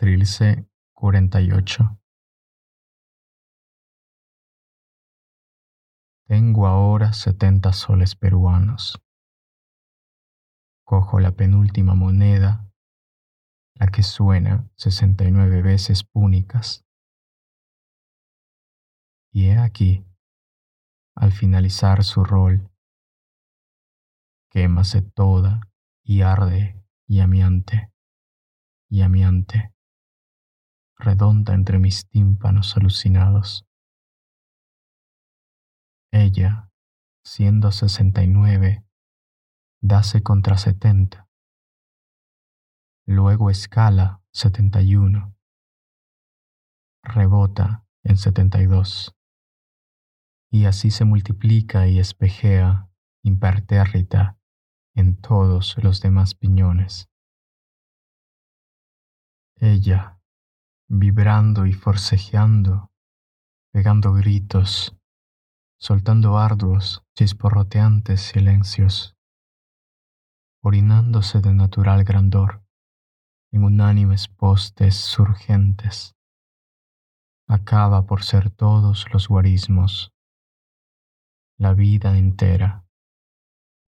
Trilce 48 Tengo ahora setenta soles peruanos. Cojo la penúltima moneda, la que suena sesenta y nueve veces púnicas. Y he aquí, al finalizar su rol, quémase toda y arde y amiante, y amiante, redonda entre mis tímpanos alucinados. Ella, siendo sesenta y nueve, dase contra setenta. Luego escala setenta y uno. Rebota en setenta y dos. Y así se multiplica y espejea impertérrita en todos los demás piñones. Ella, vibrando y forcejeando, pegando gritos, soltando arduos, chisporroteantes silencios, orinándose de natural grandor en unánimes postes surgentes, acaba por ser todos los guarismos, la vida entera